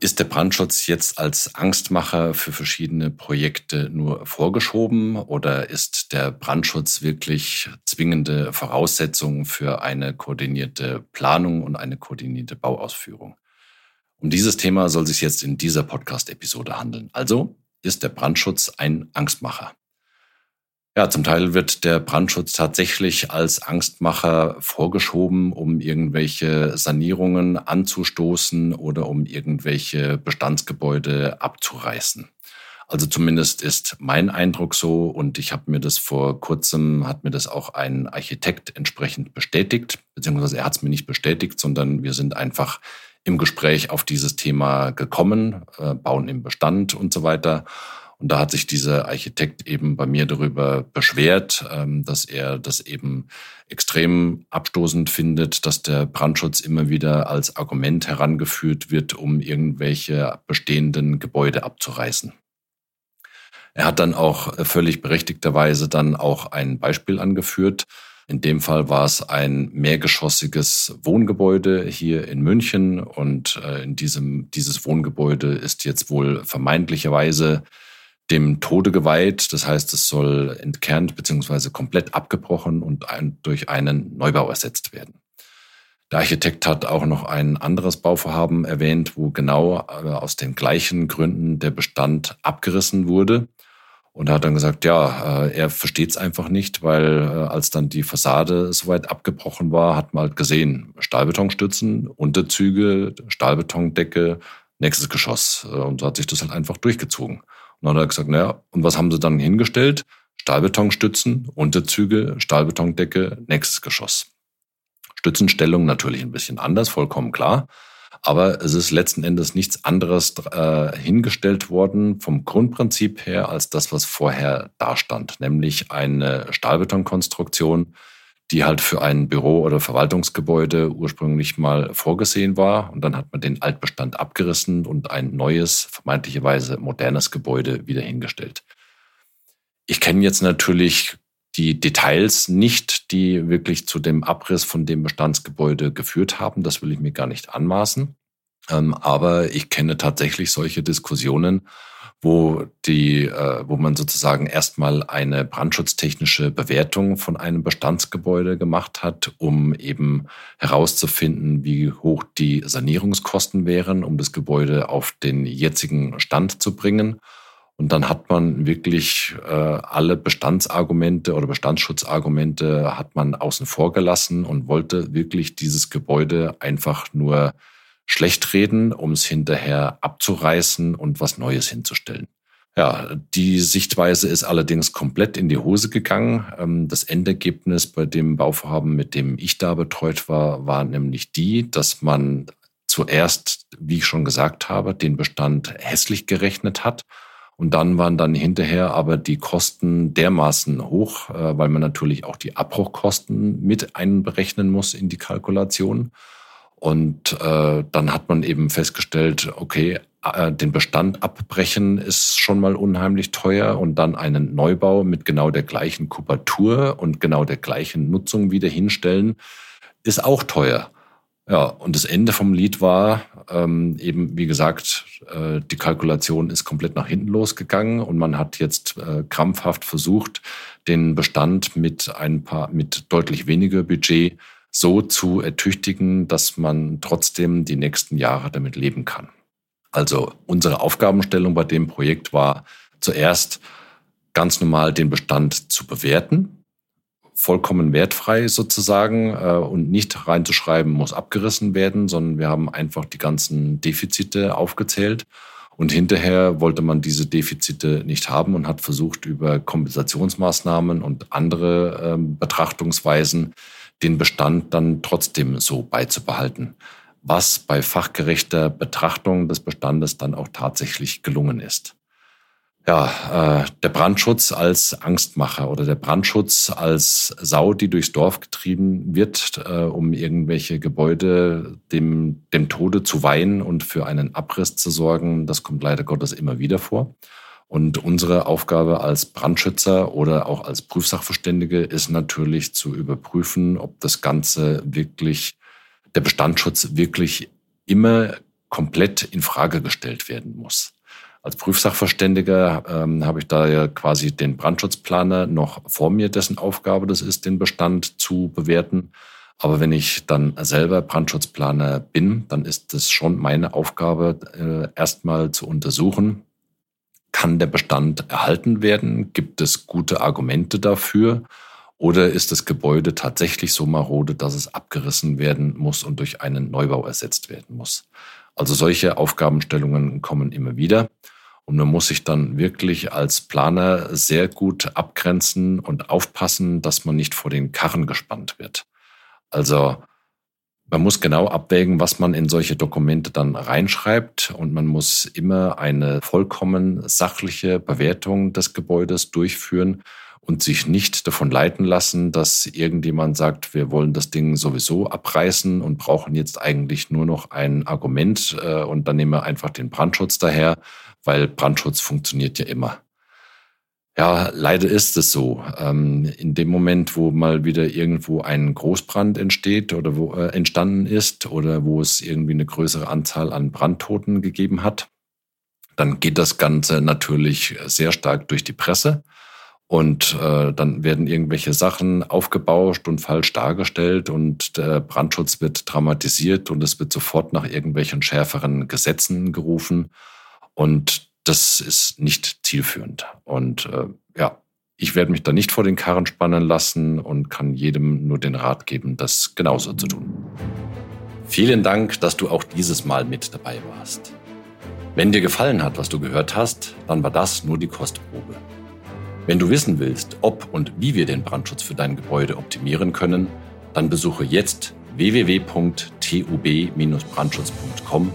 Ist der Brandschutz jetzt als Angstmacher für verschiedene Projekte nur vorgeschoben oder ist der Brandschutz wirklich zwingende Voraussetzung für eine koordinierte Planung und eine koordinierte Bauausführung? Um dieses Thema soll sich jetzt in dieser Podcast-Episode handeln. Also ist der Brandschutz ein Angstmacher? Ja, zum Teil wird der Brandschutz tatsächlich als Angstmacher vorgeschoben, um irgendwelche Sanierungen anzustoßen oder um irgendwelche Bestandsgebäude abzureißen. Also zumindest ist mein Eindruck so und ich habe mir das vor kurzem, hat mir das auch ein Architekt entsprechend bestätigt, beziehungsweise er hat es mir nicht bestätigt, sondern wir sind einfach im Gespräch auf dieses Thema gekommen, äh, bauen im Bestand und so weiter. Und da hat sich dieser Architekt eben bei mir darüber beschwert, ähm, dass er das eben extrem abstoßend findet, dass der Brandschutz immer wieder als Argument herangeführt wird, um irgendwelche bestehenden Gebäude abzureißen. Er hat dann auch völlig berechtigterweise dann auch ein Beispiel angeführt. In dem Fall war es ein mehrgeschossiges Wohngebäude hier in München und äh, in diesem, dieses Wohngebäude ist jetzt wohl vermeintlicherweise dem Tode geweiht. Das heißt, es soll entkernt bzw. komplett abgebrochen und ein, durch einen Neubau ersetzt werden. Der Architekt hat auch noch ein anderes Bauvorhaben erwähnt, wo genau äh, aus den gleichen Gründen der Bestand abgerissen wurde. Und hat dann gesagt, ja, äh, er versteht es einfach nicht, weil äh, als dann die Fassade soweit abgebrochen war, hat man halt gesehen, Stahlbetonstützen, Unterzüge, Stahlbetondecke, nächstes Geschoss. Und so hat sich das halt einfach durchgezogen. Und dann hat er gesagt, naja, und was haben sie dann hingestellt? Stahlbetonstützen, Unterzüge, Stahlbetondecke, nächstes Geschoss. Stützenstellung natürlich ein bisschen anders, vollkommen klar. Aber es ist letzten Endes nichts anderes äh, hingestellt worden vom Grundprinzip her als das, was vorher dastand, nämlich eine Stahlbetonkonstruktion, die halt für ein Büro- oder Verwaltungsgebäude ursprünglich mal vorgesehen war. Und dann hat man den Altbestand abgerissen und ein neues, vermeintlicherweise modernes Gebäude wieder hingestellt. Ich kenne jetzt natürlich die Details nicht, die wirklich zu dem Abriss von dem Bestandsgebäude geführt haben. Das will ich mir gar nicht anmaßen. Ähm, aber ich kenne tatsächlich solche Diskussionen, wo die, äh, wo man sozusagen erstmal eine brandschutztechnische Bewertung von einem Bestandsgebäude gemacht hat, um eben herauszufinden, wie hoch die Sanierungskosten wären, um das Gebäude auf den jetzigen Stand zu bringen. Und dann hat man wirklich äh, alle Bestandsargumente oder Bestandsschutzargumente hat man außen vor gelassen und wollte wirklich dieses Gebäude einfach nur schlecht reden, um es hinterher abzureißen und was Neues hinzustellen. Ja, die Sichtweise ist allerdings komplett in die Hose gegangen. Ähm, das Endergebnis bei dem Bauvorhaben, mit dem ich da betreut war, war nämlich die, dass man zuerst, wie ich schon gesagt habe, den Bestand hässlich gerechnet hat. Und dann waren dann hinterher aber die Kosten dermaßen hoch, äh, weil man natürlich auch die Abbruchkosten mit einberechnen muss in die Kalkulation. Und äh, dann hat man eben festgestellt, okay, äh, den Bestand abbrechen ist schon mal unheimlich teuer und dann einen Neubau mit genau der gleichen Kubatur und genau der gleichen Nutzung wieder hinstellen, ist auch teuer. Ja, und das Ende vom Lied war ähm, eben, wie gesagt, äh, die Kalkulation ist komplett nach hinten losgegangen und man hat jetzt äh, krampfhaft versucht, den Bestand mit ein paar, mit deutlich weniger Budget so zu ertüchtigen, dass man trotzdem die nächsten Jahre damit leben kann. Also unsere Aufgabenstellung bei dem Projekt war zuerst ganz normal den Bestand zu bewerten, vollkommen wertfrei sozusagen äh, und nicht reinzuschreiben, muss abgerissen werden, sondern wir haben einfach die ganzen Defizite aufgezählt. Und hinterher wollte man diese Defizite nicht haben und hat versucht, über Kompensationsmaßnahmen und andere äh, Betrachtungsweisen den Bestand dann trotzdem so beizubehalten, was bei fachgerechter Betrachtung des Bestandes dann auch tatsächlich gelungen ist. Ja, äh, der Brandschutz als Angstmacher oder der Brandschutz als Sau, die durchs Dorf getrieben wird, äh, um irgendwelche Gebäude dem, dem Tode zu weihen und für einen Abriss zu sorgen, das kommt leider Gottes immer wieder vor. Und unsere Aufgabe als Brandschützer oder auch als Prüfsachverständige ist natürlich zu überprüfen, ob das Ganze wirklich, der Bestandsschutz wirklich immer komplett in Frage gestellt werden muss. Als Prüfsachverständiger ähm, habe ich da ja quasi den Brandschutzplaner noch vor mir, dessen Aufgabe das ist, den Bestand zu bewerten. Aber wenn ich dann selber Brandschutzplaner bin, dann ist es schon meine Aufgabe, äh, erstmal zu untersuchen, kann der Bestand erhalten werden? Gibt es gute Argumente dafür? Oder ist das Gebäude tatsächlich so marode, dass es abgerissen werden muss und durch einen Neubau ersetzt werden muss? Also solche Aufgabenstellungen kommen immer wieder. Und man muss sich dann wirklich als Planer sehr gut abgrenzen und aufpassen, dass man nicht vor den Karren gespannt wird. Also man muss genau abwägen, was man in solche Dokumente dann reinschreibt und man muss immer eine vollkommen sachliche Bewertung des Gebäudes durchführen und sich nicht davon leiten lassen, dass irgendjemand sagt, wir wollen das Ding sowieso abreißen und brauchen jetzt eigentlich nur noch ein Argument äh, und dann nehmen wir einfach den Brandschutz daher, weil Brandschutz funktioniert ja immer. Ja, leider ist es so. Ähm, in dem Moment, wo mal wieder irgendwo ein Großbrand entsteht oder wo äh, entstanden ist oder wo es irgendwie eine größere Anzahl an Brandtoten gegeben hat, dann geht das Ganze natürlich sehr stark durch die Presse. Und äh, dann werden irgendwelche Sachen aufgebauscht und falsch dargestellt und der Brandschutz wird dramatisiert und es wird sofort nach irgendwelchen schärferen Gesetzen gerufen. Und das ist nicht zielführend. Und äh, ja, ich werde mich da nicht vor den Karren spannen lassen und kann jedem nur den Rat geben, das genauso zu tun. Vielen Dank, dass du auch dieses Mal mit dabei warst. Wenn dir gefallen hat, was du gehört hast, dann war das nur die Kostprobe. Wenn du wissen willst, ob und wie wir den Brandschutz für dein Gebäude optimieren können, dann besuche jetzt www.tub-brandschutz.com